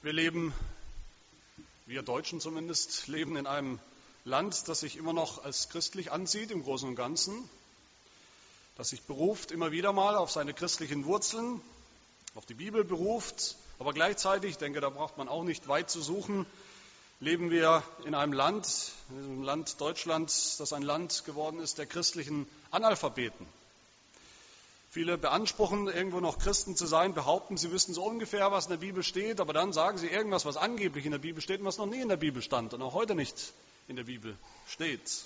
Wir leben, wir Deutschen zumindest, leben in einem Land, das sich immer noch als christlich ansieht im Großen und Ganzen, das sich beruft immer wieder mal auf seine christlichen Wurzeln, auf die Bibel beruft, aber gleichzeitig, ich denke, da braucht man auch nicht weit zu suchen, leben wir in einem Land, in diesem Land Deutschland, das ein Land geworden ist der christlichen Analphabeten. Viele beanspruchen, irgendwo noch Christen zu sein, behaupten, sie wüssten so ungefähr, was in der Bibel steht, aber dann sagen sie irgendwas, was angeblich in der Bibel steht und was noch nie in der Bibel stand und auch heute nicht in der Bibel steht.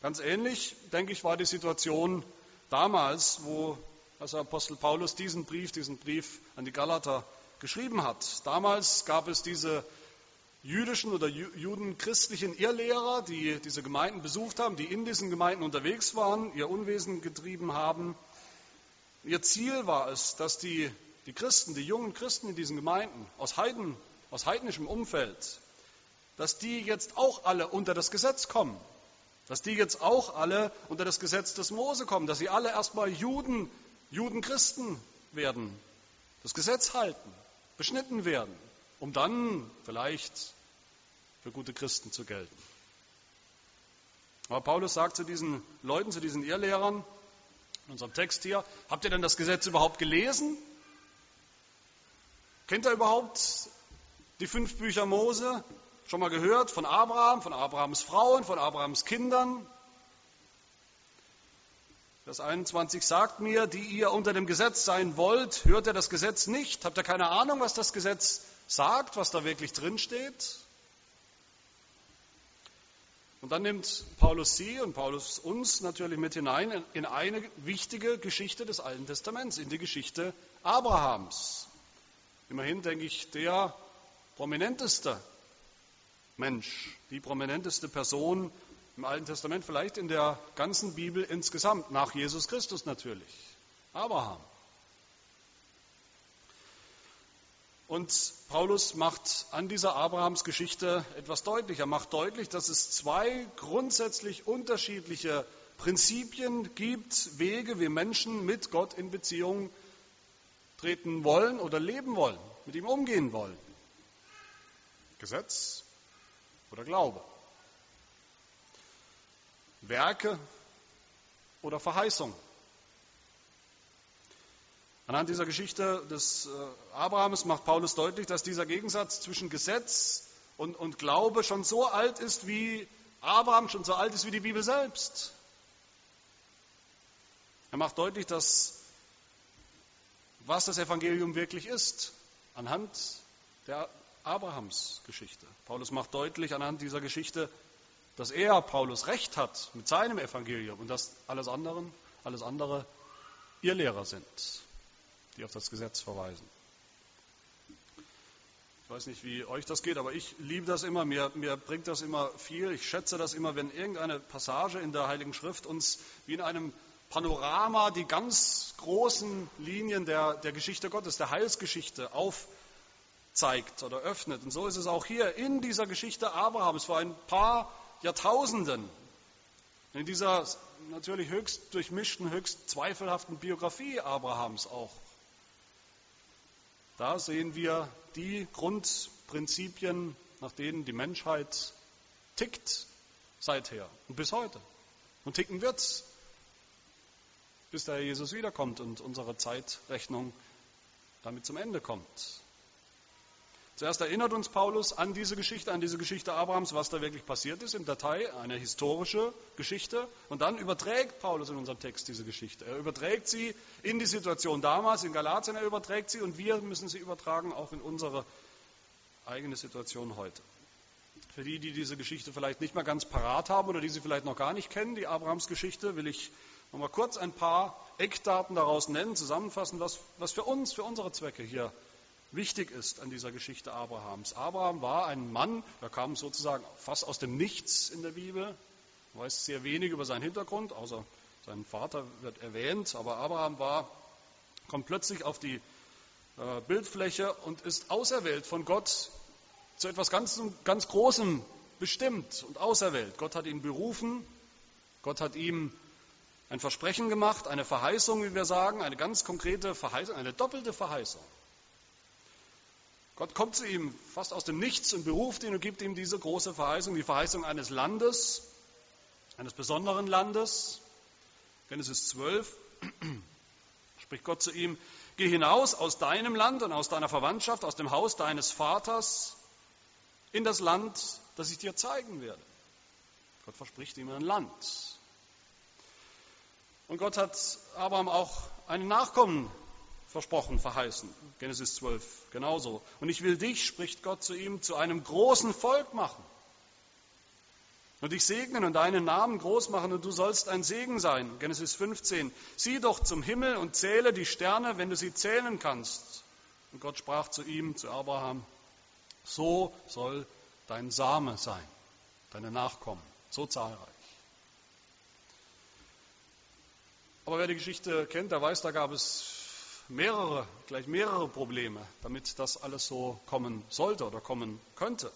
Ganz ähnlich, denke ich, war die Situation damals, wo als Apostel Paulus diesen Brief, diesen Brief an die Galater geschrieben hat. Damals gab es diese jüdischen oder judenchristlichen Irrlehrer, die diese Gemeinden besucht haben, die in diesen Gemeinden unterwegs waren, ihr Unwesen getrieben haben. Ihr Ziel war es, dass die, die Christen, die jungen Christen in diesen Gemeinden aus, Heiden, aus heidnischem Umfeld, dass die jetzt auch alle unter das Gesetz kommen, dass die jetzt auch alle unter das Gesetz des Mose kommen, dass sie alle erstmal Juden, Judenchristen werden, das Gesetz halten, beschnitten werden, um dann vielleicht für gute Christen zu gelten. Aber Paulus sagt zu diesen Leuten, zu diesen Irrlehrern, in unserem Text hier, habt ihr denn das Gesetz überhaupt gelesen? Kennt ihr überhaupt die fünf Bücher Mose? Schon mal gehört von Abraham, von Abrahams Frauen, von Abrahams Kindern? Vers 21 sagt mir, die ihr unter dem Gesetz sein wollt, hört ihr das Gesetz nicht? Habt ihr keine Ahnung, was das Gesetz sagt, was da wirklich drin steht? Und dann nimmt Paulus sie und Paulus uns natürlich mit hinein in eine wichtige Geschichte des Alten Testaments, in die Geschichte Abrahams. Immerhin denke ich, der prominenteste Mensch, die prominenteste Person im Alten Testament, vielleicht in der ganzen Bibel insgesamt, nach Jesus Christus natürlich. Abraham. Und Paulus macht an dieser Abrahams Geschichte etwas deutlich. Er macht deutlich, dass es zwei grundsätzlich unterschiedliche Prinzipien gibt, Wege, wie Menschen mit Gott in Beziehung treten wollen oder leben wollen, mit ihm umgehen wollen. Gesetz oder Glaube. Werke oder Verheißung. Anhand dieser Geschichte des äh, Abrahams macht Paulus deutlich, dass dieser Gegensatz zwischen Gesetz und, und Glaube schon so alt ist, wie Abraham schon so alt ist wie die Bibel selbst. Er macht deutlich, dass was das Evangelium wirklich ist, anhand der Abrahams-Geschichte. Paulus macht deutlich anhand dieser Geschichte, dass er, Paulus, Recht hat mit seinem Evangelium und dass alles, anderen, alles andere Irrlehrer sind die auf das Gesetz verweisen. Ich weiß nicht, wie euch das geht, aber ich liebe das immer, mir, mir bringt das immer viel. Ich schätze das immer, wenn irgendeine Passage in der Heiligen Schrift uns wie in einem Panorama die ganz großen Linien der, der Geschichte Gottes, der Heilsgeschichte aufzeigt oder öffnet. Und so ist es auch hier in dieser Geschichte Abrahams vor ein paar Jahrtausenden. In dieser natürlich höchst durchmischten, höchst zweifelhaften Biografie Abrahams auch. Da sehen wir die Grundprinzipien, nach denen die Menschheit tickt seither und bis heute. Und ticken wird, bis der Herr Jesus wiederkommt und unsere Zeitrechnung damit zum Ende kommt. Zuerst erinnert uns Paulus an diese Geschichte, an diese Geschichte Abrahams, was da wirklich passiert ist im Datei, eine historische Geschichte. Und dann überträgt Paulus in unserem Text diese Geschichte. Er überträgt sie in die Situation damals, in Galatien, er überträgt sie und wir müssen sie übertragen auch in unsere eigene Situation heute. Für die, die diese Geschichte vielleicht nicht mehr ganz parat haben oder die sie vielleicht noch gar nicht kennen, die Abrahams Geschichte, will ich noch mal kurz ein paar Eckdaten daraus nennen, zusammenfassen, was, was für uns, für unsere Zwecke hier wichtig ist an dieser Geschichte Abrahams. Abraham war ein Mann, der kam sozusagen fast aus dem Nichts in der Bibel, weiß sehr wenig über seinen Hintergrund, außer sein Vater wird erwähnt, aber Abraham war, kommt plötzlich auf die äh, Bildfläche und ist auserwählt von Gott zu etwas ganz, ganz Großem bestimmt und auserwählt. Gott hat ihn berufen, Gott hat ihm ein Versprechen gemacht, eine Verheißung, wie wir sagen, eine ganz konkrete Verheißung, eine doppelte Verheißung. Gott kommt zu ihm fast aus dem Nichts und beruft ihn und gibt ihm diese große Verheißung, die Verheißung eines Landes, eines besonderen Landes. Genesis 12 spricht Gott zu ihm, geh hinaus aus deinem Land und aus deiner Verwandtschaft, aus dem Haus deines Vaters in das Land, das ich dir zeigen werde. Gott verspricht ihm ein Land. Und Gott hat Abraham auch einen Nachkommen versprochen, verheißen. Genesis 12, genauso. Und ich will dich, spricht Gott zu ihm, zu einem großen Volk machen. Und dich segnen und deinen Namen groß machen und du sollst ein Segen sein. Genesis 15. Sieh doch zum Himmel und zähle die Sterne, wenn du sie zählen kannst. Und Gott sprach zu ihm, zu Abraham, so soll dein Same sein, deine Nachkommen, so zahlreich. Aber wer die Geschichte kennt, der weiß, da gab es mehrere, gleich mehrere Probleme, damit das alles so kommen sollte oder kommen könnte.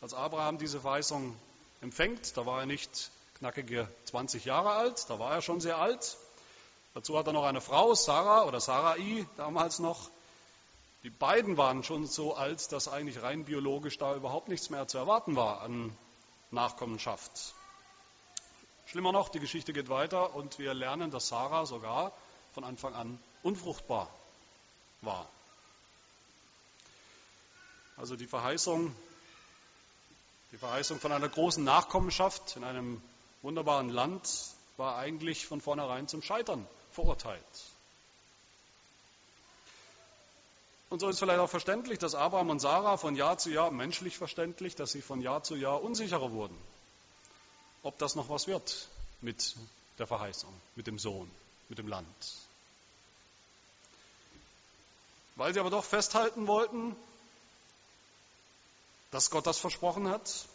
Als Abraham diese Verheißung empfängt, da war er nicht knackige 20 Jahre alt, da war er schon sehr alt. Dazu hat er noch eine Frau, Sarah oder Sarai damals noch. Die beiden waren schon so alt, dass eigentlich rein biologisch da überhaupt nichts mehr zu erwarten war an Nachkommenschaft. Schlimmer noch, die Geschichte geht weiter und wir lernen, dass Sarah sogar von Anfang an unfruchtbar war. Also die Verheißung, die Verheißung von einer großen Nachkommenschaft in einem wunderbaren Land war eigentlich von vornherein zum Scheitern verurteilt. Und so ist vielleicht auch verständlich, dass Abraham und Sarah von Jahr zu Jahr, menschlich verständlich, dass sie von Jahr zu Jahr unsicherer wurden, ob das noch was wird mit der Verheißung, mit dem Sohn, mit dem Land. Weil sie aber doch festhalten wollten, dass Gott das versprochen hat,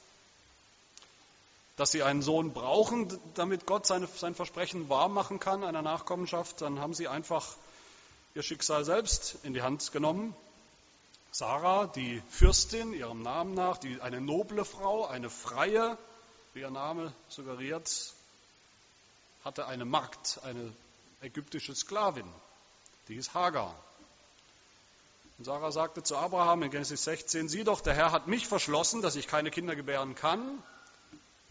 dass sie einen Sohn brauchen, damit Gott seine, sein Versprechen wahrmachen kann, einer Nachkommenschaft, dann haben sie einfach ihr Schicksal selbst in die Hand genommen. Sarah, die Fürstin, ihrem Namen nach, die, eine noble Frau, eine freie, wie ihr Name suggeriert, hatte eine Magd, eine ägyptische Sklavin, die hieß Hagar. Und Sarah sagte zu Abraham in Genesis 16, sieh doch, der Herr hat mich verschlossen, dass ich keine Kinder gebären kann.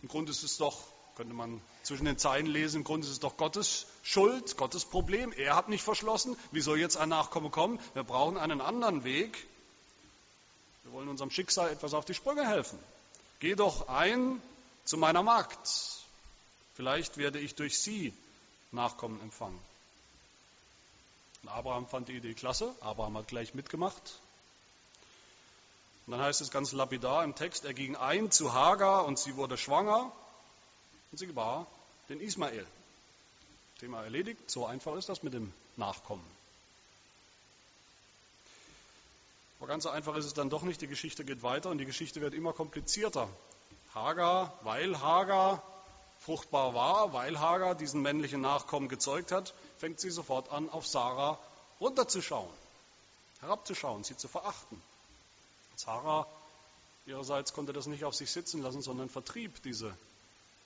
Im Grunde ist es doch, könnte man zwischen den Zeilen lesen, im Grunde ist es doch Gottes Schuld, Gottes Problem. Er hat mich verschlossen. Wie soll jetzt ein Nachkomme kommen? Wir brauchen einen anderen Weg. Wir wollen unserem Schicksal etwas auf die Sprünge helfen. Geh doch ein zu meiner Magd. Vielleicht werde ich durch sie Nachkommen empfangen. Und Abraham fand die Idee klasse. Abraham hat gleich mitgemacht. Und dann heißt es ganz lapidar im Text, er ging ein zu Hagar und sie wurde schwanger und sie gebar den Ismael. Thema erledigt. So einfach ist das mit dem Nachkommen. Aber ganz so einfach ist es dann doch nicht. Die Geschichte geht weiter und die Geschichte wird immer komplizierter. Hagar, weil Hagar fruchtbar war, weil Hagar diesen männlichen Nachkommen gezeugt hat, fängt sie sofort an, auf Sarah runterzuschauen, herabzuschauen, sie zu verachten. Sarah ihrerseits konnte das nicht auf sich sitzen lassen, sondern vertrieb diese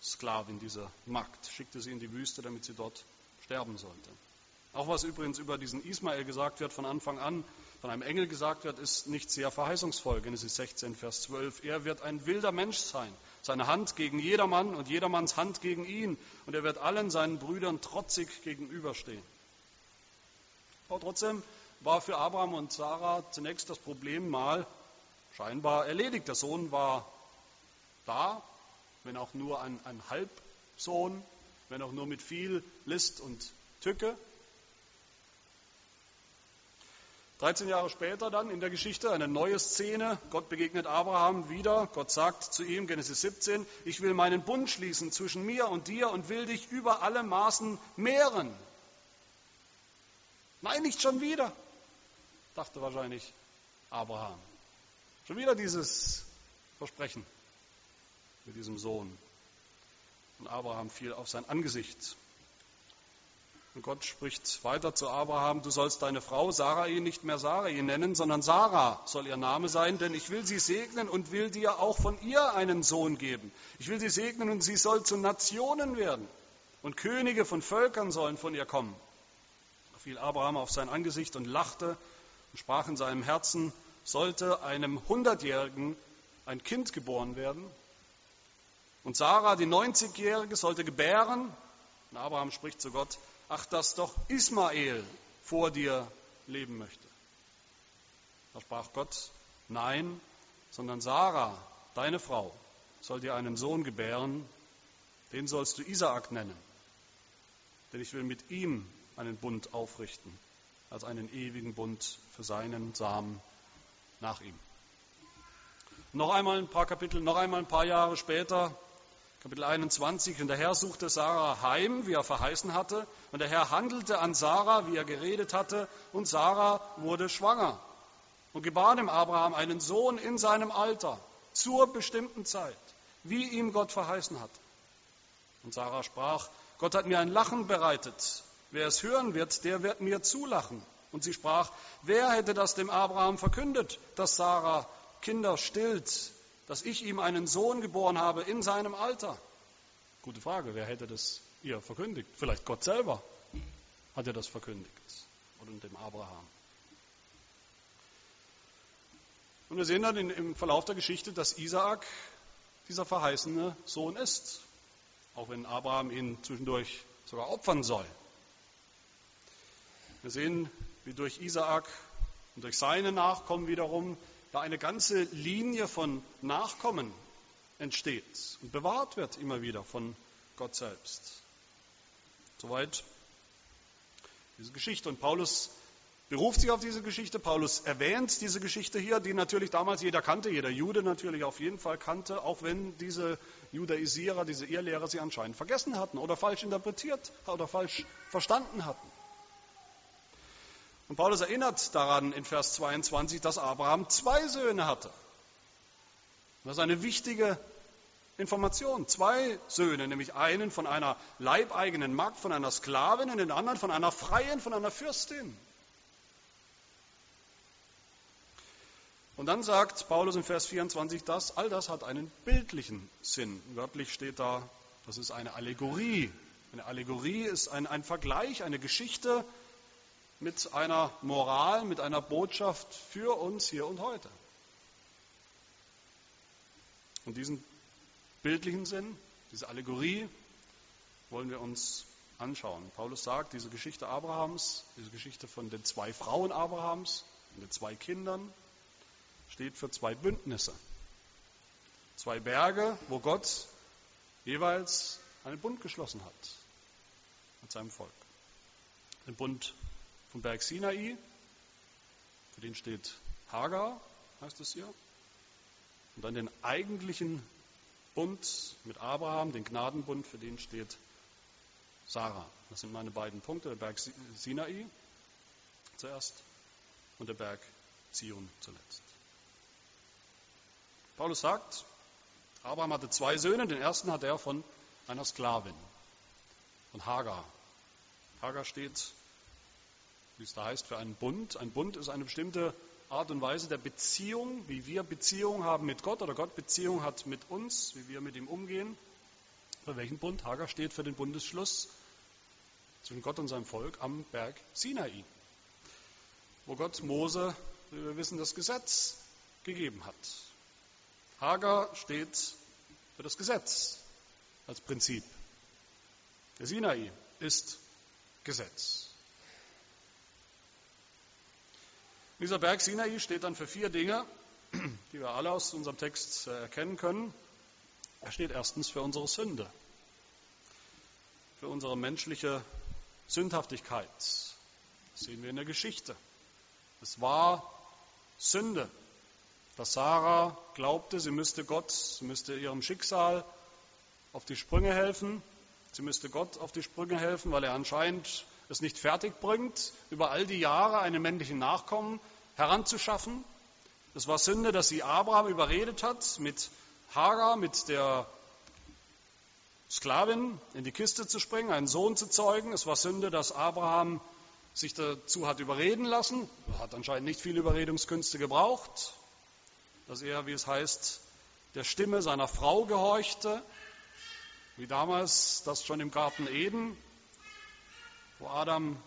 Sklavin, diese Magd, schickte sie in die Wüste, damit sie dort sterben sollte. Auch was übrigens über diesen Ismael gesagt wird von Anfang an, von einem Engel gesagt wird, ist nicht sehr verheißungsvoll. Genesis 16, Vers 12. Er wird ein wilder Mensch sein, seine Hand gegen jedermann und jedermanns Hand gegen ihn. Und er wird allen seinen Brüdern trotzig gegenüberstehen. Aber trotzdem war für Abraham und Sarah zunächst das Problem mal scheinbar erledigt. Der Sohn war da, wenn auch nur ein, ein Halbsohn, wenn auch nur mit viel List und Tücke. 13 Jahre später dann in der Geschichte eine neue Szene. Gott begegnet Abraham wieder. Gott sagt zu ihm, Genesis 17, ich will meinen Bund schließen zwischen mir und dir und will dich über alle Maßen mehren. Nein, nicht schon wieder, dachte wahrscheinlich Abraham. Schon wieder dieses Versprechen mit diesem Sohn. Und Abraham fiel auf sein Angesicht. Und Gott spricht weiter zu Abraham, du sollst deine Frau Sarai nicht mehr Sarai nennen, sondern Sarah soll ihr Name sein, denn ich will sie segnen und will dir auch von ihr einen Sohn geben. Ich will sie segnen und sie soll zu Nationen werden. Und Könige von Völkern sollen von ihr kommen. Da fiel Abraham auf sein Angesicht und lachte und sprach in seinem Herzen, sollte einem Hundertjährigen ein Kind geboren werden. Und Sarah, die 90-Jährige, sollte gebären. Und Abraham spricht zu Gott, ach, dass doch Ismael vor dir leben möchte. Da sprach Gott, nein, sondern Sarah, deine Frau, soll dir einen Sohn gebären, den sollst du Isaak nennen. Denn ich will mit ihm einen Bund aufrichten, als einen ewigen Bund für seinen Samen nach ihm. Noch einmal ein paar Kapitel, noch einmal ein paar Jahre später, Kapitel 21, und der Herr suchte Sarah heim, wie er verheißen hatte, und der Herr handelte an Sarah, wie er geredet hatte, und Sarah wurde schwanger und gebar dem Abraham einen Sohn in seinem Alter, zur bestimmten Zeit, wie ihm Gott verheißen hatte. Und Sarah sprach, Gott hat mir ein Lachen bereitet. Wer es hören wird, der wird mir zulachen. Und sie sprach, wer hätte das dem Abraham verkündet, dass Sarah Kinder stillt, dass ich ihm einen Sohn geboren habe in seinem Alter? Gute Frage, wer hätte das ihr verkündigt? Vielleicht Gott selber hat er das verkündigt oder dem Abraham. Und wir sehen dann im Verlauf der Geschichte, dass Isaak dieser verheißene Sohn ist auch wenn Abraham ihn zwischendurch sogar opfern soll. Wir sehen, wie durch Isaak und durch seine Nachkommen wiederum da eine ganze Linie von Nachkommen entsteht und bewahrt wird immer wieder von Gott selbst. Soweit diese Geschichte. Und Paulus beruft sich auf diese Geschichte. Paulus erwähnt diese Geschichte hier, die natürlich damals jeder kannte, jeder Jude natürlich auf jeden Fall kannte, auch wenn diese Judaisierer, diese Irrlehrer sie anscheinend vergessen hatten oder falsch interpretiert oder falsch verstanden hatten. Und Paulus erinnert daran in Vers 22, dass Abraham zwei Söhne hatte. Das ist eine wichtige Information. Zwei Söhne, nämlich einen von einer leibeigenen Magd, von einer Sklavin und den anderen von einer Freien, von einer Fürstin. Und dann sagt Paulus in Vers 24, dass all das hat einen bildlichen Sinn. Wörtlich steht da, das ist eine Allegorie. Eine Allegorie ist ein, ein Vergleich, eine Geschichte mit einer Moral, mit einer Botschaft für uns hier und heute. Und diesen bildlichen Sinn, diese Allegorie, wollen wir uns anschauen. Paulus sagt, diese Geschichte Abrahams, diese Geschichte von den zwei Frauen Abrahams und den zwei Kindern, steht für zwei Bündnisse. Zwei Berge, wo Gott jeweils einen Bund geschlossen hat mit seinem Volk. Den Bund vom Berg Sinai, für den steht Hagar, heißt es hier. Und dann den eigentlichen Bund mit Abraham, den Gnadenbund, für den steht Sarah. Das sind meine beiden Punkte, der Berg Sinai zuerst und der Berg Zion zuletzt. Paulus sagt, Abraham hatte zwei Söhne. Den ersten hat er von einer Sklavin, von Hagar. Hagar steht, wie es da heißt, für einen Bund. Ein Bund ist eine bestimmte Art und Weise der Beziehung, wie wir Beziehung haben mit Gott oder Gott Beziehung hat mit uns, wie wir mit ihm umgehen. Für welchen Bund? Hagar steht für den Bundesschluss zwischen Gott und seinem Volk am Berg Sinai, wo Gott Mose, wie wir wissen, das Gesetz gegeben hat. Hagar steht für das Gesetz als Prinzip. Der Sinai ist Gesetz. Dieser Berg Sinai steht dann für vier Dinge, die wir alle aus unserem Text äh, erkennen können. Er steht erstens für unsere Sünde, für unsere menschliche Sündhaftigkeit. Das sehen wir in der Geschichte. Es war Sünde, dass Sarah glaubte, sie müsste Gott, sie müsste ihrem Schicksal auf die Sprünge helfen. Sie müsste Gott auf die Sprünge helfen, weil er anscheinend es nicht fertig bringt, über all die Jahre einen männlichen Nachkommen heranzuschaffen. Es war Sünde, dass sie Abraham überredet hat, mit Hagar, mit der Sklavin in die Kiste zu springen, einen Sohn zu zeugen. Es war Sünde, dass Abraham sich dazu hat überreden lassen. Er hat anscheinend nicht viele Überredungskünste gebraucht dass er, wie es heißt, der Stimme seiner Frau gehorchte, wie damals das schon im Garten Eden, wo Adam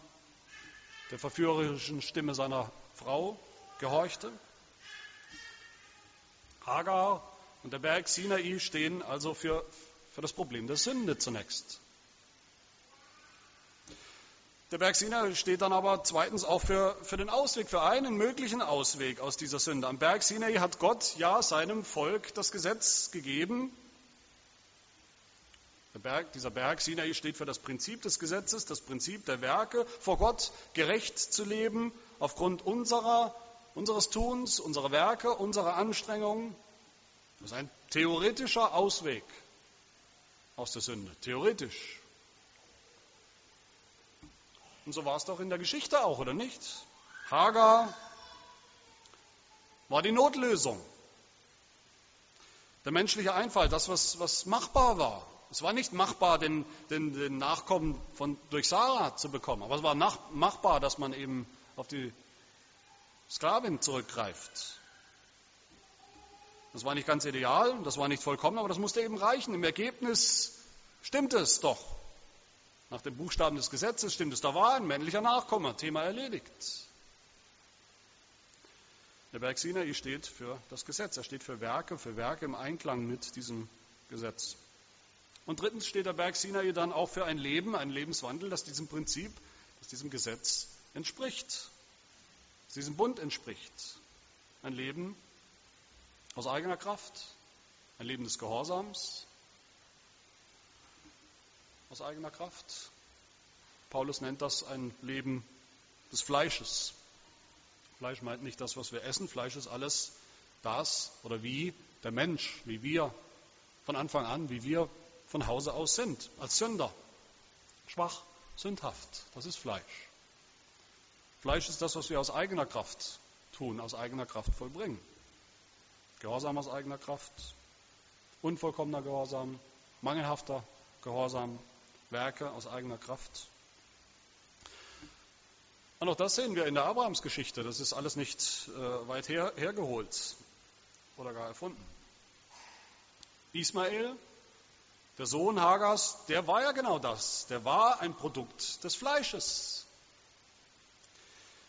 der verführerischen Stimme seiner Frau gehorchte. Hagar und der Berg Sinai stehen also für, für das Problem der Sünde zunächst. Der Berg Sinai steht dann aber zweitens auch für, für den Ausweg, für einen möglichen Ausweg aus dieser Sünde. Am Berg Sinai hat Gott ja seinem Volk das Gesetz gegeben. Berg, dieser Berg Sinai steht für das Prinzip des Gesetzes, das Prinzip der Werke, vor Gott gerecht zu leben, aufgrund unserer, unseres Tuns, unserer Werke, unserer Anstrengungen. Das ist ein theoretischer Ausweg aus der Sünde. Theoretisch. Und so war es doch in der Geschichte auch, oder nicht? Hagar war die Notlösung. Der menschliche Einfall, das, was, was machbar war. Es war nicht machbar, den, den, den Nachkommen von, durch Sarah zu bekommen, aber es war nach, machbar, dass man eben auf die Sklavin zurückgreift. Das war nicht ganz ideal, das war nicht vollkommen, aber das musste eben reichen. Im Ergebnis stimmt es doch. Nach dem Buchstaben des Gesetzes stimmt es, da war ein männlicher Nachkomme, Thema erledigt. Der Berg Sinai steht für das Gesetz, er steht für Werke, für Werke im Einklang mit diesem Gesetz. Und drittens steht der Berg Sinai dann auch für ein Leben, einen Lebenswandel, das diesem Prinzip, das diesem Gesetz entspricht, das diesem Bund entspricht. Ein Leben aus eigener Kraft, ein Leben des Gehorsams, aus eigener Kraft. Paulus nennt das ein Leben des Fleisches. Fleisch meint nicht das, was wir essen. Fleisch ist alles das oder wie der Mensch, wie wir von Anfang an, wie wir von Hause aus sind, als Sünder. Schwach, sündhaft, das ist Fleisch. Fleisch ist das, was wir aus eigener Kraft tun, aus eigener Kraft vollbringen. Gehorsam aus eigener Kraft, unvollkommener Gehorsam, mangelhafter Gehorsam, Werke aus eigener Kraft. Und auch das sehen wir in der Abrahamsgeschichte. Das ist alles nicht äh, weit her, hergeholt oder gar erfunden. Ismael, der Sohn Hagars, der war ja genau das. Der war ein Produkt des Fleisches.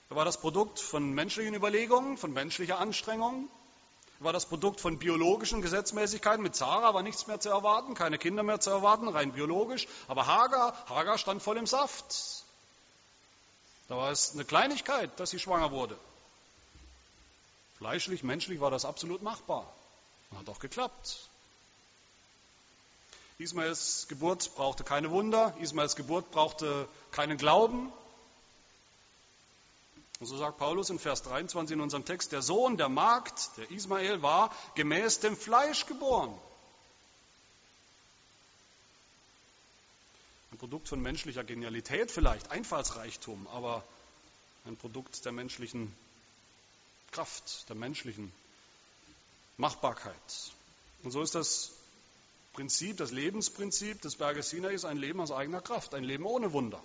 Er war das Produkt von menschlichen Überlegungen, von menschlicher Anstrengung, war das Produkt von biologischen Gesetzmäßigkeiten. Mit Sarah war nichts mehr zu erwarten, keine Kinder mehr zu erwarten, rein biologisch. Aber Hagar, Hagar stand voll im Saft. Da war es eine Kleinigkeit, dass sie schwanger wurde. Fleischlich, menschlich war das absolut machbar. Und hat auch geklappt. Ismaels Geburt brauchte keine Wunder, Ismaels Geburt brauchte keinen Glauben, und so sagt Paulus in Vers 23 in unserem Text, der Sohn der Magd, der Ismael, war gemäß dem Fleisch geboren. Ein Produkt von menschlicher Genialität vielleicht, Einfallsreichtum, aber ein Produkt der menschlichen Kraft, der menschlichen Machbarkeit. Und so ist das Prinzip, das Lebensprinzip des Berges Sinai ist ein Leben aus eigener Kraft, ein Leben ohne Wunder.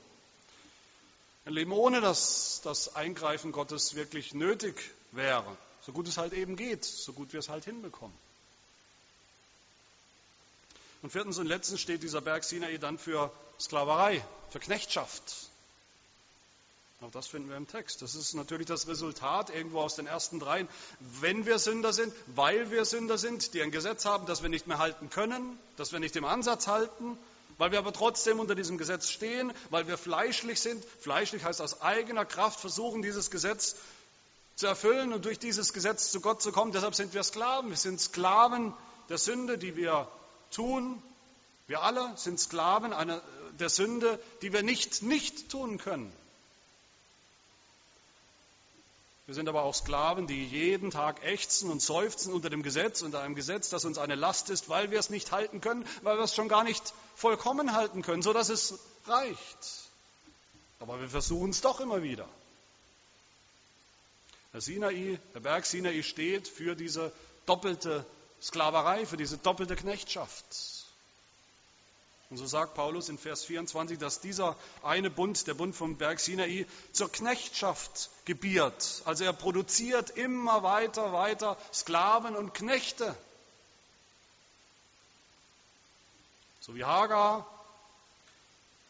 Ein Leben ohne dass das Eingreifen Gottes wirklich nötig wäre. So gut es halt eben geht, so gut wir es halt hinbekommen. Und viertens und letztens steht dieser Berg Sinai dann für Sklaverei, für Knechtschaft. Auch das finden wir im Text. Das ist natürlich das Resultat irgendwo aus den ersten dreien. Wenn wir Sünder sind, weil wir Sünder sind, die ein Gesetz haben, das wir nicht mehr halten können, das wir nicht im Ansatz halten, weil wir aber trotzdem unter diesem Gesetz stehen, weil wir fleischlich sind. Fleischlich heißt aus eigener Kraft versuchen, dieses Gesetz zu erfüllen und durch dieses Gesetz zu Gott zu kommen. Deshalb sind wir Sklaven. Wir sind Sklaven der Sünde, die wir tun. Wir alle sind Sklaven einer, der Sünde, die wir nicht nicht tun können. Wir sind aber auch Sklaven, die jeden Tag ächzen und seufzen unter dem Gesetz, unter einem Gesetz, das uns eine Last ist, weil wir es nicht halten können, weil wir es schon gar nicht vollkommen halten können, so dass es reicht. Aber wir versuchen es doch immer wieder. Der Sinai, der Berg Sinai steht für diese doppelte Sklaverei, für diese doppelte Knechtschaft. Und so sagt Paulus in Vers 24, dass dieser eine Bund, der Bund vom Berg Sinai, zur Knechtschaft gebiert. Also er produziert immer weiter, weiter Sklaven und Knechte. So wie Hagar,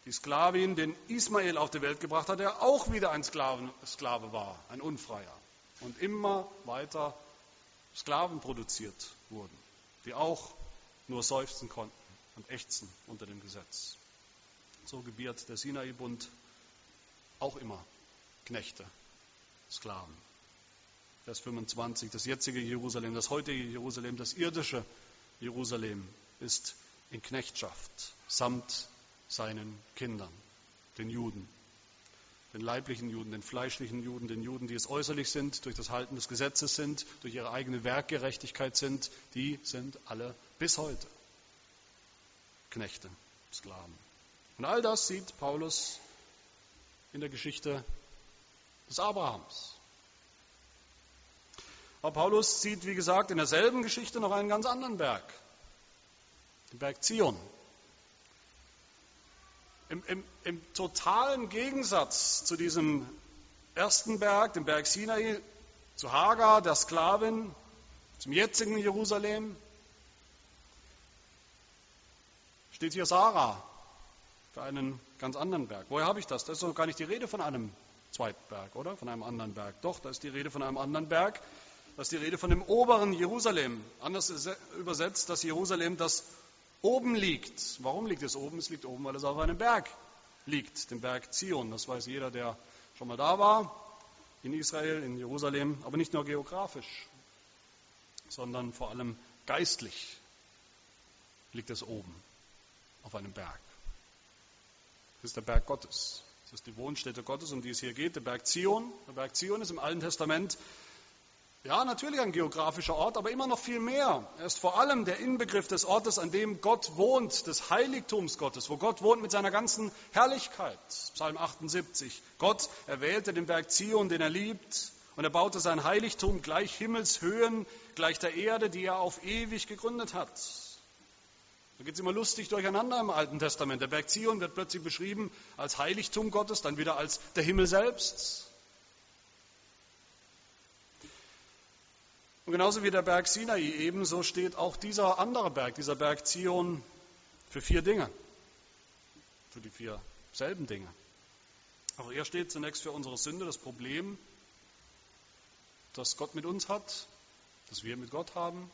die Sklavin, den Ismael auf die Welt gebracht hat, der auch wieder ein Sklaven, Sklave war, ein Unfreier. Und immer weiter Sklaven produziert wurden, die auch nur seufzen konnten und ächzen unter dem Gesetz. So gebiert der Sinai-Bund auch immer Knechte, Sklaven. Vers 25, das jetzige Jerusalem, das heutige Jerusalem, das irdische Jerusalem ist in Knechtschaft samt seinen Kindern, den Juden, den leiblichen Juden, den fleischlichen Juden, den Juden, die es äußerlich sind, durch das Halten des Gesetzes sind, durch ihre eigene Werkgerechtigkeit sind, die sind alle bis heute Knechte, Sklaven. Und all das sieht Paulus in der Geschichte des Abrahams. Aber Paulus sieht, wie gesagt, in derselben Geschichte noch einen ganz anderen Berg, den Berg Zion. Im, im, Im, totalen Gegensatz zu diesem ersten Berg, dem Berg Sinai, zu Hagar, der Sklavin, zum jetzigen Jerusalem, steht hier Sarah für einen ganz anderen Berg. Woher habe ich das? Da ist doch gar nicht die Rede von einem zweiten Berg, oder? Von einem anderen Berg. Doch, da ist die Rede von einem anderen Berg. Da ist die Rede von dem oberen Jerusalem. Anders übersetzt, das Jerusalem, das oben liegt. Warum liegt es oben? Es liegt oben, weil es auf einem Berg liegt, dem Berg Zion. Das weiß jeder, der schon mal da war, in Israel, in Jerusalem, aber nicht nur geografisch, sondern vor allem geistlich liegt es oben auf einem Berg. Das ist der Berg Gottes. Das ist die Wohnstätte Gottes, um die es hier geht, der Berg Zion. Der Berg Zion ist im Alten Testament ja, natürlich ein geografischer Ort, aber immer noch viel mehr. Er ist vor allem der Inbegriff des Ortes, an dem Gott wohnt, des Heiligtums Gottes, wo Gott wohnt mit seiner ganzen Herrlichkeit. Psalm 78. Gott erwählte den Berg Zion, den er liebt, und er baute sein Heiligtum gleich Himmelshöhen, gleich der Erde, die er auf ewig gegründet hat. Da geht es immer lustig durcheinander im Alten Testament. Der Berg Zion wird plötzlich beschrieben als Heiligtum Gottes, dann wieder als der Himmel selbst. Und genauso wie der Berg Sinai ebenso steht auch dieser andere Berg, dieser Berg Zion, für vier Dinge. Für die vier selben Dinge. Auch er steht zunächst für unsere Sünde, das Problem, das Gott mit uns hat, das wir mit Gott haben.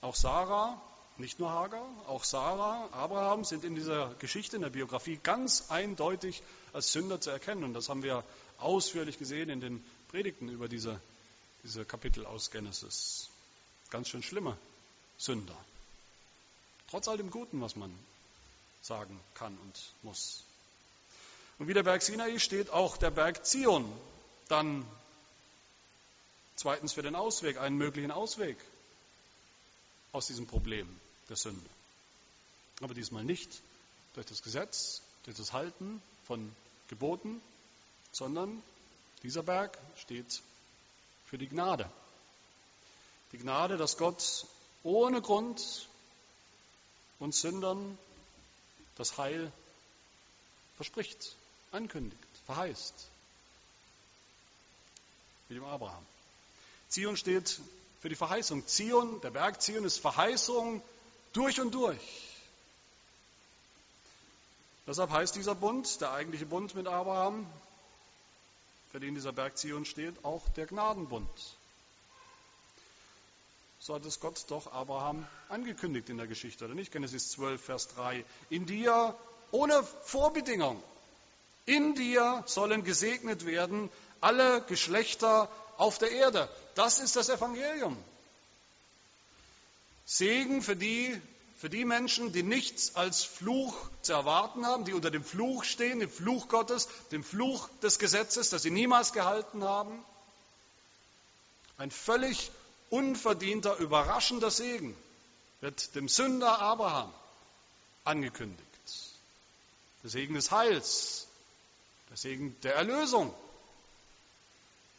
Auch Sarah, nicht nur Hagar, auch Sarah, Abraham sind in dieser Geschichte, in der Biografie ganz eindeutig als Sünder zu erkennen. Und das haben wir ausführlich gesehen in den Predigten über diese diese Kapitel aus Genesis. Ganz schön schlimme Sünder. Trotz all dem Guten, was man sagen kann und muss. Und wie der Berg Sinai steht auch der Berg Zion dann zweitens für den Ausweg, einen möglichen Ausweg aus diesem Problem der Sünde. Aber diesmal nicht durch das Gesetz, durch das Halten von Geboten, sondern dieser Berg steht für die Gnade. Die Gnade, dass Gott ohne Grund uns Sündern das Heil verspricht, ankündigt, verheißt. Wie dem Abraham. Zion steht für die Verheißung. Zion, der Berg Zion ist Verheißung durch und durch. Deshalb heißt dieser Bund, der eigentliche Bund mit Abraham, für den dieser Berg Zion steht, auch der Gnadenbund. So hat es Gott doch Abraham angekündigt in der Geschichte, oder nicht? Genesis 12, Vers 3. In dir, ohne Vorbedingung, in dir sollen gesegnet werden alle Geschlechter auf der Erde. Das ist das Evangelium. Segen für die, für die Menschen, die nichts als Fluch zu erwarten haben, die unter dem Fluch stehen, dem Fluch Gottes, dem Fluch des Gesetzes, das sie niemals gehalten haben. Ein völlig unverdienter, überraschender Segen wird dem Sünder Abraham angekündigt. Der Segen des Heils, der Segen der Erlösung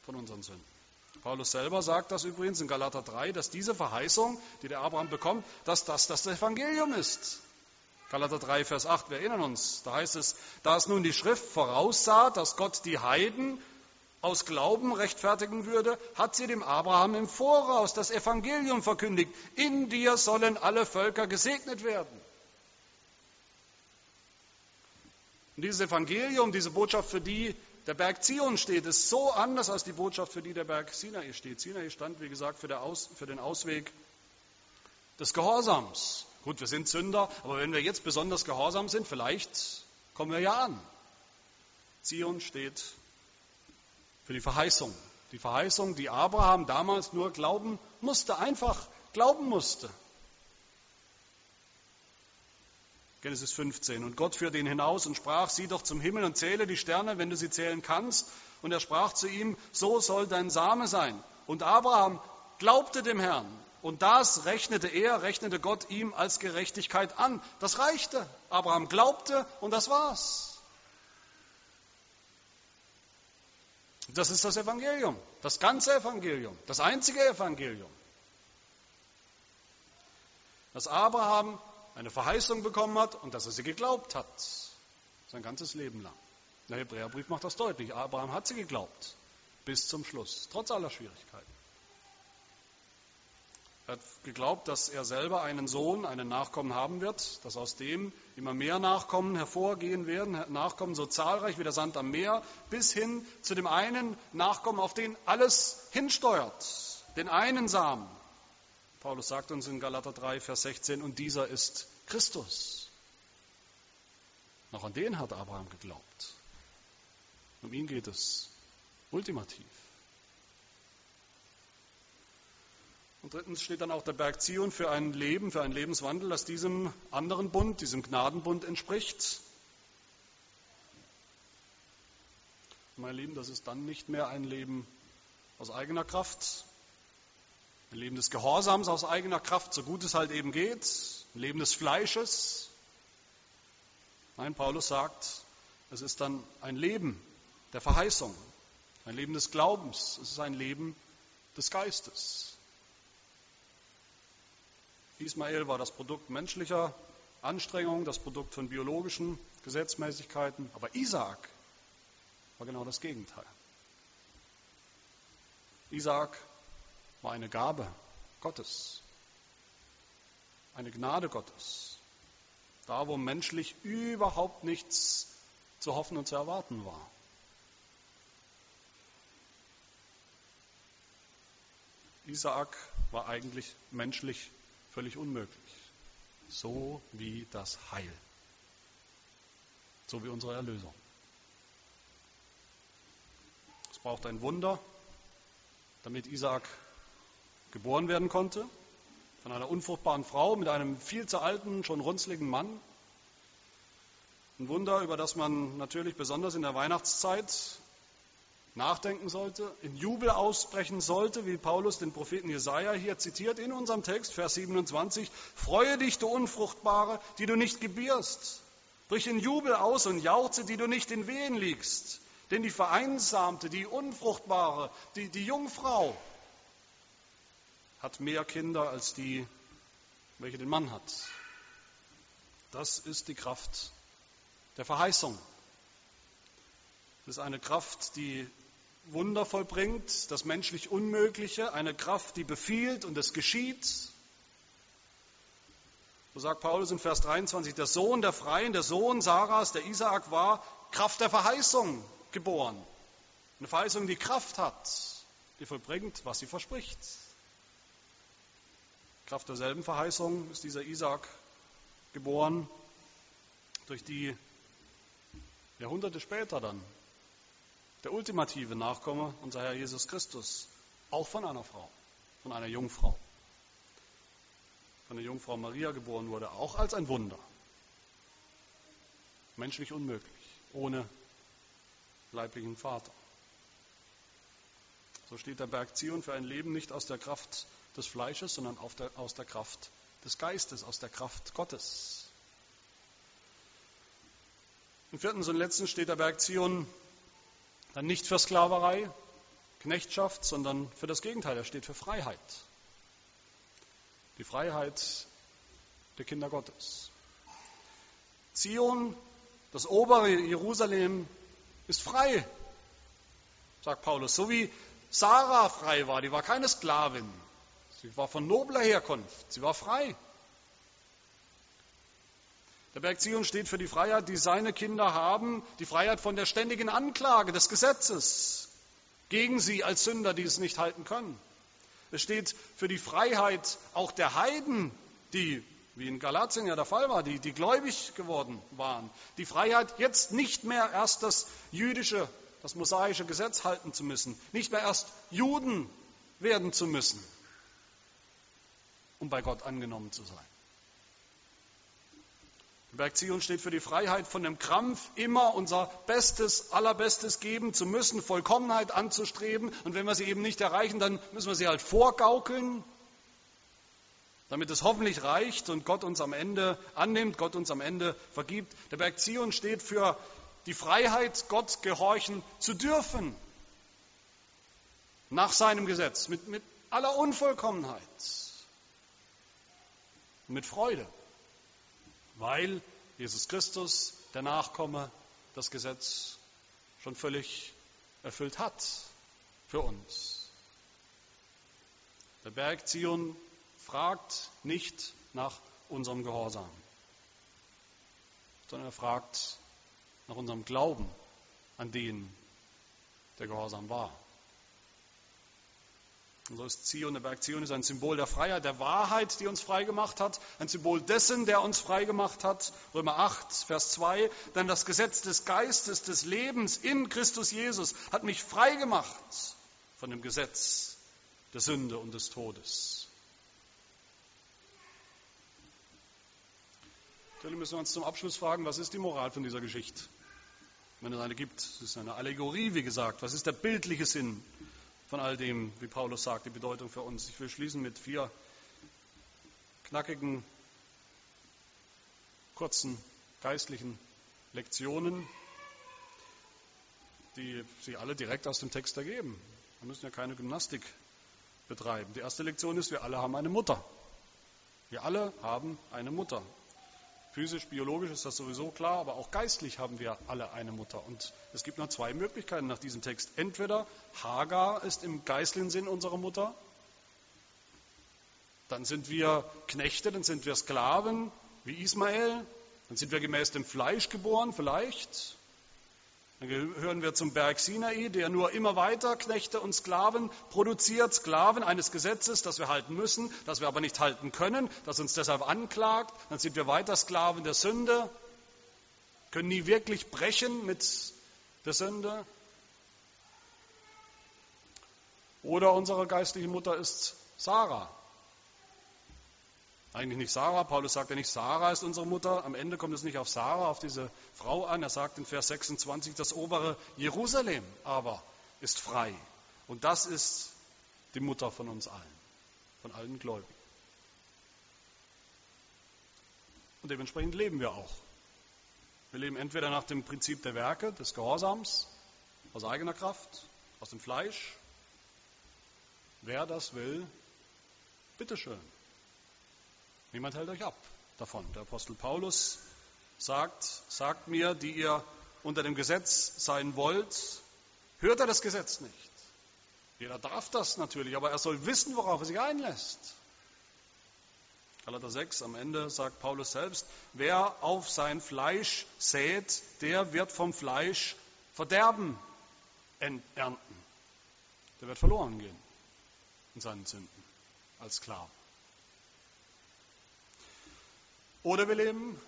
von unseren Sünden. Paulus selber sagt das übrigens in Galater 3, dass diese Verheißung, die der Abraham bekommt, dass das das Evangelium ist. Galater 3, Vers 8, wir erinnern uns, da heißt es, da es nun die Schrift voraussah, dass Gott die Heiden aus Glauben rechtfertigen würde, hat sie dem Abraham im Voraus das Evangelium verkündigt. In dir sollen alle Völker gesegnet werden. Und dieses Evangelium, diese Botschaft für die, der Berg Zion steht, ist so anders als die Botschaft, für die der Berg Sinai steht. Sinai stand, wie gesagt, für, Aus, für den Ausweg des Gehorsams. Gut, wir sind Sünder, aber wenn wir jetzt besonders gehorsam sind, vielleicht kommen wir ja an. Zion steht für die Verheißung. Die Verheißung, die Abraham damals nur glauben musste, einfach glauben musste. Genesis 15. Und Gott führte ihn hinaus und sprach, sieh doch zum Himmel und zähle die Sterne, wenn du sie zählen kannst. Und er sprach zu ihm, so soll dein Same sein. Und Abraham glaubte dem Herrn. Und das rechnete er, rechnete Gott ihm als Gerechtigkeit an. Das reichte. Abraham glaubte und das war's. Das ist das Evangelium, das ganze Evangelium, das einzige Evangelium. Dass Abraham eine Verheißung bekommen hat und dass er sie geglaubt hat. Sein ganzes Leben lang. Der Hebräerbrief macht das deutlich. Abraham hat sie geglaubt. Bis zum Schluss. Trotz aller Schwierigkeiten. Er hat geglaubt, dass er selber einen Sohn, einen Nachkommen haben wird, dass aus dem immer mehr Nachkommen hervorgehen werden, Nachkommen so zahlreich wie der Sand am Meer, bis hin zu dem einen Nachkommen, auf den alles hinsteuert, den einen Samen, Paulus sagt uns in Galater 3, Vers 16, und dieser ist Christus. Noch an den hat Abraham geglaubt. Um ihn geht es ultimativ. Und drittens steht dann auch der Berg Zion für ein Leben, für einen Lebenswandel, das diesem anderen Bund, diesem Gnadenbund entspricht. Mein Lieben, das ist dann nicht mehr ein Leben aus eigener Kraft, ein Leben des Gehorsams aus eigener Kraft, so gut es halt eben geht. Ein Leben des Fleisches. Nein, Paulus sagt, es ist dann ein Leben der Verheißung, ein Leben des Glaubens, es ist ein Leben des Geistes. Ismael war das Produkt menschlicher Anstrengungen, das Produkt von biologischen Gesetzmäßigkeiten, aber Isaak war genau das Gegenteil. Isaak war eine Gabe Gottes, eine Gnade Gottes, da wo menschlich überhaupt nichts zu hoffen und zu erwarten war. Isaak war eigentlich menschlich völlig unmöglich, so wie das Heil, so wie unsere Erlösung. Es braucht ein Wunder, damit Isaak geboren werden konnte, von einer unfruchtbaren Frau mit einem viel zu alten, schon runzligen Mann. Ein Wunder, über das man natürlich besonders in der Weihnachtszeit nachdenken sollte, in Jubel ausbrechen sollte, wie Paulus den Propheten Jesaja hier zitiert in unserem Text, Vers 27. Freue dich, du Unfruchtbare, die du nicht gebierst. Brich in Jubel aus und jauchze, die du nicht in Wehen liegst. Denn die Vereinsamte, die Unfruchtbare, die, die Jungfrau, hat mehr Kinder als die, welche den Mann hat. Das ist die Kraft der Verheißung. Das ist eine Kraft, die Wunder vollbringt, das menschlich Unmögliche, eine Kraft, die befiehlt und es geschieht. So sagt Paulus in Vers 23, der Sohn der Freien, der Sohn Sarahs, der Isaak war Kraft der Verheißung geboren. Eine Verheißung, die Kraft hat, die vollbringt, was sie verspricht. Kraft derselben Verheißung ist dieser Isaak geboren, durch die Jahrhunderte später dann der ultimative Nachkomme, unser Herr Jesus Christus, auch von einer Frau, von einer Jungfrau, von der Jungfrau Maria geboren wurde, auch als ein Wunder. Menschlich unmöglich, ohne leiblichen Vater. So steht der Berg Zion für ein Leben nicht aus der Kraft des Fleisches, sondern der, aus der Kraft des Geistes, aus der Kraft Gottes. Im vierten und letzten steht der Berg Zion dann nicht für Sklaverei, Knechtschaft, sondern für das Gegenteil. Er steht für Freiheit. Die Freiheit der Kinder Gottes. Zion, das obere Jerusalem, ist frei, sagt Paulus. So wie Sarah frei war, die war keine Sklavin. Sie war von nobler Herkunft, sie war frei. Der Berg Zion steht für die Freiheit, die seine Kinder haben, die Freiheit von der ständigen Anklage des Gesetzes gegen sie als Sünder, die es nicht halten können. Es steht für die Freiheit auch der Heiden, die, wie in Galatien ja der Fall war, die, die gläubig geworden waren. Die Freiheit, jetzt nicht mehr erst das jüdische, das mosaische Gesetz halten zu müssen, nicht mehr erst Juden werden zu müssen, um bei Gott angenommen zu sein. Der Berg Zion steht für die Freiheit von dem Krampf, immer unser Bestes, Allerbestes geben zu müssen, Vollkommenheit anzustreben. Und wenn wir sie eben nicht erreichen, dann müssen wir sie halt vorgaukeln, damit es hoffentlich reicht und Gott uns am Ende annimmt, Gott uns am Ende vergibt. Der Berg Zion steht für die Freiheit, Gott gehorchen zu dürfen. Nach seinem Gesetz, mit, mit aller Unvollkommenheit. Mit Freude weil Jesus Christus, der Nachkomme, das Gesetz schon völlig erfüllt hat für uns. Der Berg Zion fragt nicht nach unserem Gehorsam, sondern er fragt nach unserem Glauben an den, der Gehorsam war. Und Zion, der Berg Zion ist ein Symbol der Freiheit, der Wahrheit, die uns frei gemacht hat, ein Symbol dessen, der uns frei gemacht hat. Römer 8, Vers 2. Denn das Gesetz des Geistes, des Lebens in Christus Jesus hat mich frei gemacht von dem Gesetz der Sünde und des Todes. Natürlich müssen wir uns zum Abschluss fragen, was ist die Moral von dieser Geschichte? Wenn es eine gibt, es ist eine Allegorie, wie gesagt. Was ist der bildliche Sinn von all dem, wie Paulus sagt, die Bedeutung für uns. Ich will schließen mit vier knackigen, kurzen geistlichen Lektionen, die sich alle direkt aus dem Text ergeben. Wir müssen ja keine Gymnastik betreiben. Die erste Lektion ist, wir alle haben eine Mutter. Wir alle haben eine Mutter. Physisch, biologisch ist das sowieso klar, aber auch geistlich haben wir alle eine Mutter. Und es gibt nur zwei Möglichkeiten nach diesem Text. Entweder Hagar ist im geistlichen Sinn unsere Mutter, dann sind wir Knechte, dann sind wir Sklaven wie Ismael, dann sind wir gemäß dem Fleisch geboren vielleicht, dann gehören wir zum Berg Sinai, der nur immer weiter Knechte und Sklaven produziert, Sklaven eines Gesetzes, das wir halten müssen, das wir aber nicht halten können, das uns deshalb anklagt. Dann sind wir weiter Sklaven der Sünde, können nie wirklich brechen mit der Sünde. Oder unsere geistliche Mutter ist Sarah, eigentlich nicht Sarah. Paulus sagt ja nicht, Sarah ist unsere Mutter. Am Ende kommt es nicht auf Sarah, auf diese Frau an. Er sagt in Vers 26, das obere Jerusalem aber ist frei. Und das ist die Mutter von uns allen, von allen Gläubigen. Und dementsprechend leben wir auch. Wir leben entweder nach dem Prinzip der Werke, des Gehorsams, aus eigener Kraft, aus dem Fleisch. Wer das will, bitteschön. Niemand hält euch ab davon. Der Apostel Paulus sagt, sagt mir, die ihr unter dem Gesetz sein wollt, hört er das Gesetz nicht. Jeder darf das natürlich, aber er soll wissen, worauf er sich einlässt. Galater 6 am Ende sagt Paulus selbst, wer auf sein Fleisch sät, der wird vom Fleisch Verderben ernten. Der wird verloren gehen in seinen Sünden als Sklave. Oder wir leben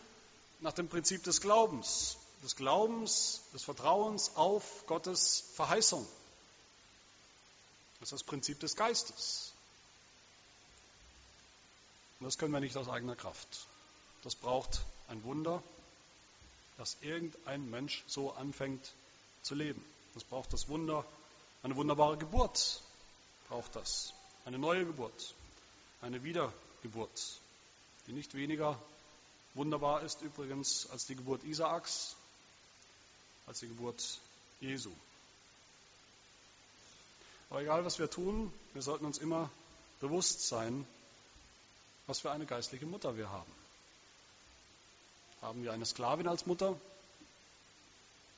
nach dem Prinzip des Glaubens, des Glaubens, des Vertrauens auf Gottes Verheißung. Das ist das Prinzip des Geistes. Und das können wir nicht aus eigener Kraft. Das braucht ein Wunder, dass irgendein Mensch so anfängt zu leben. Das braucht das Wunder, eine wunderbare Geburt braucht das. Eine neue Geburt, eine Wiedergeburt, die nicht weniger Wunderbar ist übrigens als die Geburt Isaaks, als die Geburt Jesu. Aber egal, was wir tun, wir sollten uns immer bewusst sein, was für eine geistliche Mutter wir haben. Haben wir eine Sklavin als Mutter,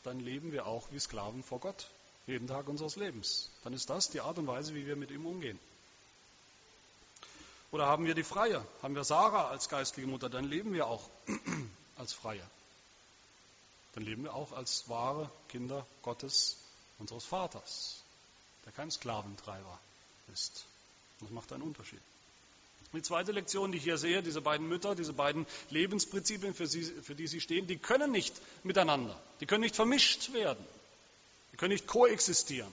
dann leben wir auch wie Sklaven vor Gott, jeden Tag unseres Lebens. Dann ist das die Art und Weise, wie wir mit ihm umgehen. Oder haben wir die Freie? Haben wir Sarah als geistliche Mutter? Dann leben wir auch als Freie. Dann leben wir auch als wahre Kinder Gottes, unseres Vaters, der kein Sklaventreiber ist. Das macht einen Unterschied. Die zweite Lektion, die ich hier sehe, diese beiden Mütter, diese beiden Lebensprinzipien, für, sie, für die sie stehen, die können nicht miteinander, die können nicht vermischt werden, die können nicht koexistieren.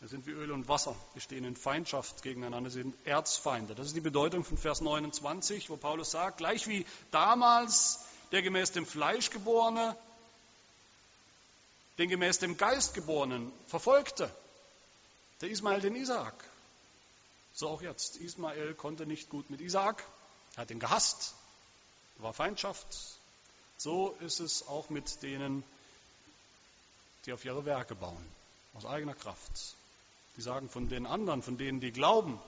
Wir sind wie Öl und Wasser, die stehen in Feindschaft gegeneinander, sind Erzfeinde. Das ist die Bedeutung von Vers 29, wo Paulus sagt, gleich wie damals der gemäß dem Fleisch geborene den gemäß dem Geist geborenen verfolgte, der Ismael den Isaak. So auch jetzt. Ismael konnte nicht gut mit Isaak, er hat ihn gehasst, war Feindschaft. So ist es auch mit denen, die auf ihre Werke bauen, aus eigener Kraft. Die sagen von den anderen, von denen, die glauben,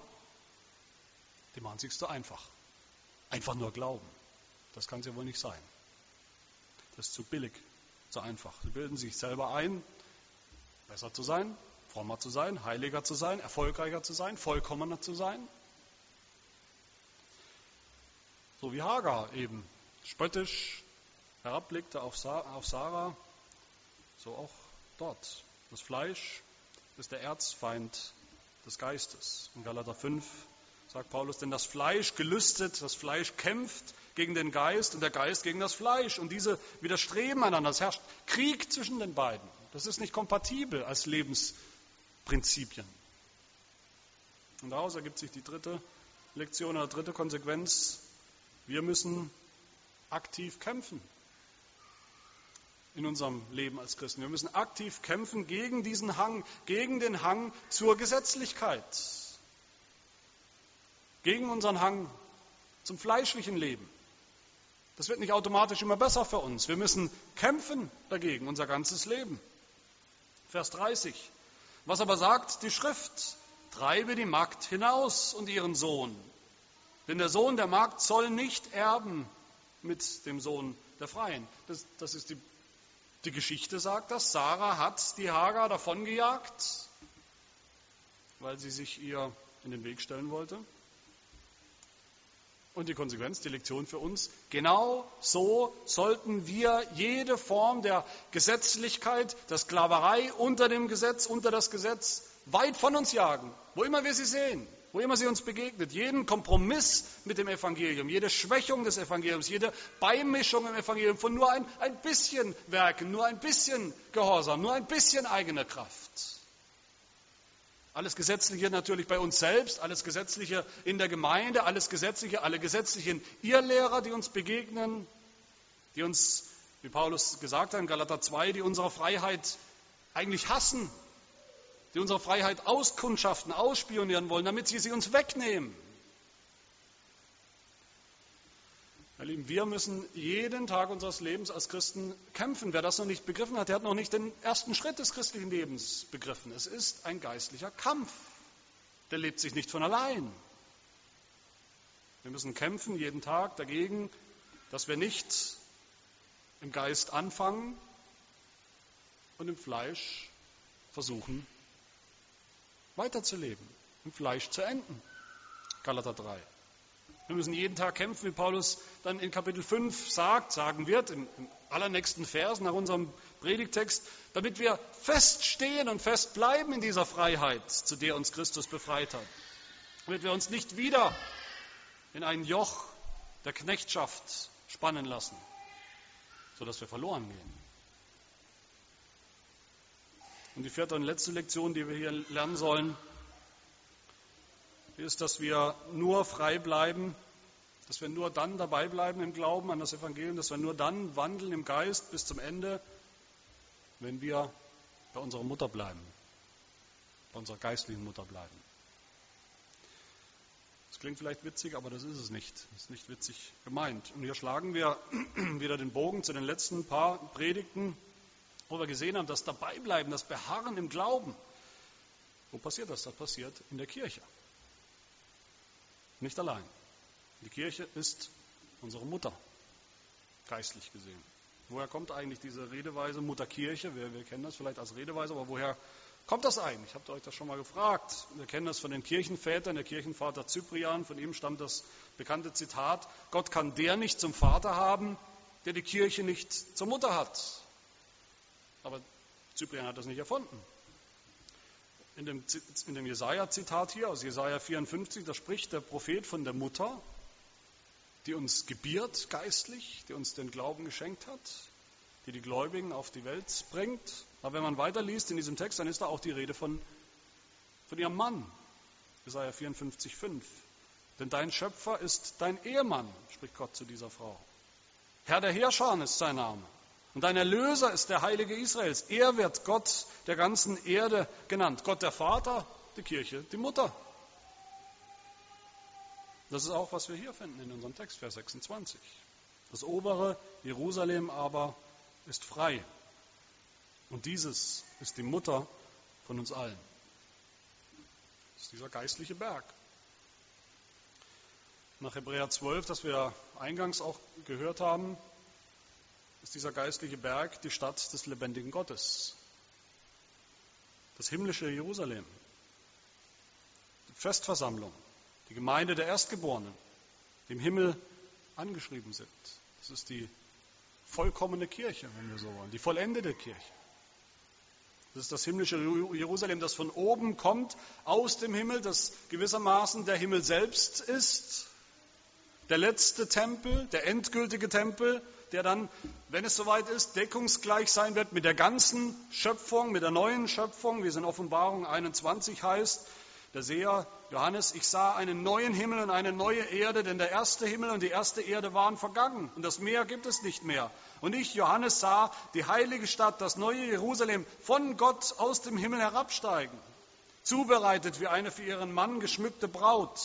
die machen sich so einfach. Einfach nur glauben. Das kann es ja wohl nicht sein. Das ist zu billig, zu einfach. Sie bilden sich selber ein, besser zu sein, frommer zu sein, heiliger zu sein, erfolgreicher zu sein, vollkommener zu sein. So wie Hagar eben spöttisch herabblickte auf Sarah, so auch dort. Das Fleisch ist der Erzfeind des Geistes. In Galater 5 sagt Paulus, denn das Fleisch gelüstet, das Fleisch kämpft gegen den Geist und der Geist gegen das Fleisch. Und diese widerstreben einander. Es herrscht Krieg zwischen den beiden. Das ist nicht kompatibel als Lebens Prinzipien. Und daraus ergibt sich die dritte Lektion oder dritte Konsequenz. Wir müssen aktiv kämpfen in unserem Leben als Christen. Wir müssen aktiv kämpfen gegen diesen Hang, gegen den Hang zur Gesetzlichkeit, gegen unseren Hang zum fleischlichen Leben. Das wird nicht automatisch immer besser für uns. Wir müssen kämpfen dagegen unser ganzes Leben. Vers 30. Was aber sagt die Schrift? Treibe die Magd hinaus und ihren Sohn. Denn der Sohn der Magd soll nicht erben mit dem Sohn der Freien. Das, das ist die, die Geschichte, sagt das. Sarah hat die Hagar davongejagt, weil sie sich ihr in den Weg stellen wollte. Und die Konsequenz, die Lektion für uns, genau so sollten wir jede Form der Gesetzlichkeit, der Sklaverei unter dem Gesetz, unter das Gesetz weit von uns jagen, wo immer wir sie sehen, wo immer sie uns begegnet. Jeden Kompromiss mit dem Evangelium, jede Schwächung des Evangeliums, jede Beimischung im Evangelium von nur ein, ein bisschen Werken, nur ein bisschen Gehorsam, nur ein bisschen eigene Kraft. Alles Gesetzliche natürlich bei uns selbst, alles Gesetzliche in der Gemeinde, alles Gesetzliche, alle gesetzlichen Irrlehrer, die uns begegnen, die uns, wie Paulus gesagt hat in Galater 2, die unsere Freiheit eigentlich hassen, die unsere Freiheit auskundschaften, ausspionieren wollen, damit sie sie uns wegnehmen. Meine Lieben, wir müssen jeden Tag unseres Lebens als Christen kämpfen. Wer das noch nicht begriffen hat, der hat noch nicht den ersten Schritt des christlichen Lebens begriffen. Es ist ein geistlicher Kampf. Der lebt sich nicht von allein. Wir müssen kämpfen jeden Tag dagegen, dass wir nicht im Geist anfangen und im Fleisch versuchen weiterzuleben, im Fleisch zu enden. Galater 3. Wir müssen jeden Tag kämpfen, wie Paulus dann in Kapitel 5 sagt, sagen wird, im, im allernächsten Vers nach unserem Predigtext, damit wir feststehen und festbleiben in dieser Freiheit, zu der uns Christus befreit hat. Damit wir uns nicht wieder in ein Joch der Knechtschaft spannen lassen, sodass wir verloren gehen. Und die vierte und letzte Lektion, die wir hier lernen sollen, ist, dass wir nur frei bleiben, dass wir nur dann dabei bleiben im Glauben an das Evangelium, dass wir nur dann wandeln im Geist bis zum Ende, wenn wir bei unserer Mutter bleiben, bei unserer geistlichen Mutter bleiben. Das klingt vielleicht witzig, aber das ist es nicht. Das ist nicht witzig gemeint. Und hier schlagen wir wieder den Bogen zu den letzten paar Predigten, wo wir gesehen haben, das Dabeibleiben, das Beharren im Glauben. Wo passiert das? Das passiert in der Kirche. Nicht allein. Die Kirche ist unsere Mutter, geistlich gesehen. Woher kommt eigentlich diese Redeweise Mutterkirche? Wir, wir kennen das vielleicht als Redeweise, aber woher kommt das eigentlich? Ich habe euch das schon mal gefragt. Wir kennen das von den Kirchenvätern, der Kirchenvater Cyprian, von ihm stammt das bekannte Zitat, Gott kann der nicht zum Vater haben, der die Kirche nicht zur Mutter hat. Aber Cyprian hat das nicht erfunden. In dem, in dem Jesaja-Zitat hier aus Jesaja 54, da spricht der Prophet von der Mutter, die uns gebiert geistlich, die uns den Glauben geschenkt hat, die die Gläubigen auf die Welt bringt. Aber wenn man weiterliest in diesem Text, dann ist da auch die Rede von, von ihrem Mann. Jesaja 54, 5. Denn dein Schöpfer ist dein Ehemann, spricht Gott zu dieser Frau. Herr der Herrscher ist sein Name. Und dein Erlöser ist der Heilige Israels. Er wird Gott der ganzen Erde genannt. Gott der Vater, die Kirche, die Mutter. Das ist auch, was wir hier finden in unserem Text, Vers 26. Das obere Jerusalem aber ist frei. Und dieses ist die Mutter von uns allen. Das ist dieser geistliche Berg. Nach Hebräer 12, das wir eingangs auch gehört haben, ist dieser geistliche Berg die Stadt des lebendigen Gottes. Das himmlische Jerusalem. Die Festversammlung, die Gemeinde der Erstgeborenen, die im Himmel angeschrieben sind. Das ist die vollkommene Kirche, wenn wir so wollen, die vollendete Kirche. Das ist das himmlische Jerusalem, das von oben kommt, aus dem Himmel, das gewissermaßen der Himmel selbst ist. Der letzte Tempel, der endgültige Tempel, der dann, wenn es soweit ist, deckungsgleich sein wird mit der ganzen Schöpfung, mit der neuen Schöpfung, wie es in Offenbarung 21 heißt. Der Seher Johannes, ich sah einen neuen Himmel und eine neue Erde, denn der erste Himmel und die erste Erde waren vergangen und das Meer gibt es nicht mehr. Und ich, Johannes, sah die heilige Stadt, das neue Jerusalem, von Gott aus dem Himmel herabsteigen, zubereitet wie eine für ihren Mann geschmückte Braut.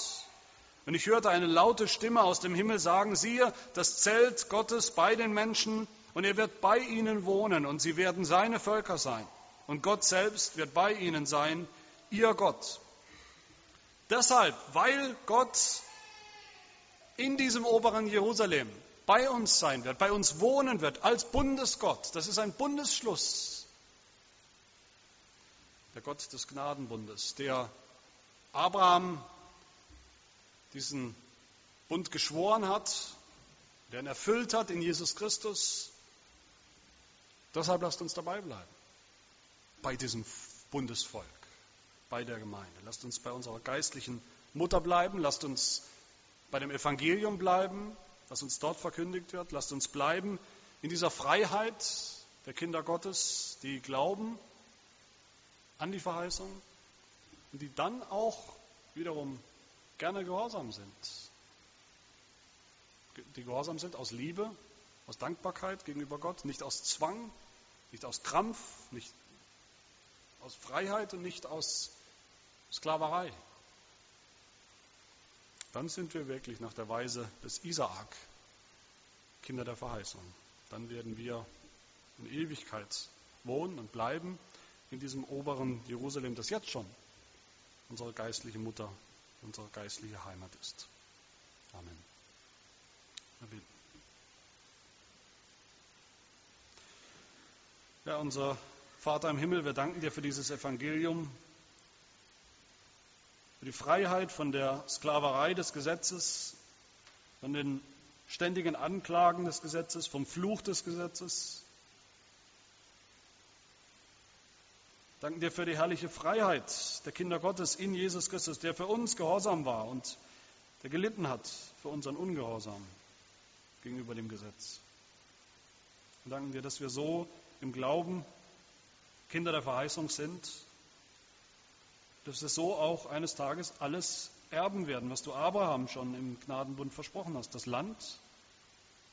Und ich hörte eine laute Stimme aus dem Himmel sagen, siehe, das Zelt Gottes bei den Menschen und er wird bei ihnen wohnen und sie werden seine Völker sein. Und Gott selbst wird bei ihnen sein, ihr Gott. Deshalb, weil Gott in diesem oberen Jerusalem bei uns sein wird, bei uns wohnen wird, als Bundesgott, das ist ein Bundesschluss, der Gott des Gnadenbundes, der Abraham diesen Bund geschworen hat, der ihn erfüllt hat in Jesus Christus. Deshalb lasst uns dabei bleiben, bei diesem Bundesvolk bei der Gemeinde. Lasst uns bei unserer geistlichen Mutter bleiben. Lasst uns bei dem Evangelium bleiben, das uns dort verkündigt wird. Lasst uns bleiben in dieser Freiheit der Kinder Gottes, die glauben an die Verheißung und die dann auch wiederum gerne gehorsam sind. Die gehorsam sind aus Liebe, aus Dankbarkeit gegenüber Gott, nicht aus Zwang, nicht aus Krampf, nicht aus Freiheit und nicht aus Sklaverei. Dann sind wir wirklich nach der Weise des Isaak Kinder der Verheißung. Dann werden wir in Ewigkeit wohnen und bleiben in diesem oberen Jerusalem, das jetzt schon unsere geistliche Mutter, unsere geistliche Heimat ist. Amen. Ja, unser Vater im Himmel, wir danken dir für dieses Evangelium, für die Freiheit von der Sklaverei des Gesetzes, von den ständigen Anklagen des Gesetzes, vom Fluch des Gesetzes. Danken dir für die herrliche Freiheit der Kinder Gottes in Jesus Christus, der für uns gehorsam war und der gelitten hat für unseren Ungehorsam gegenüber dem Gesetz. Und danken dir, dass wir so im Glauben Kinder der Verheißung sind dass wir so auch eines Tages alles erben werden, was du Abraham schon im Gnadenbund versprochen hast. Das Land,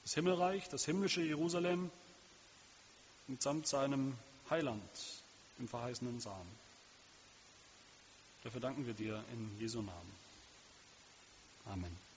das Himmelreich, das himmlische Jerusalem mitsamt seinem Heiland, dem verheißenen Samen. Dafür danken wir dir in Jesu Namen. Amen.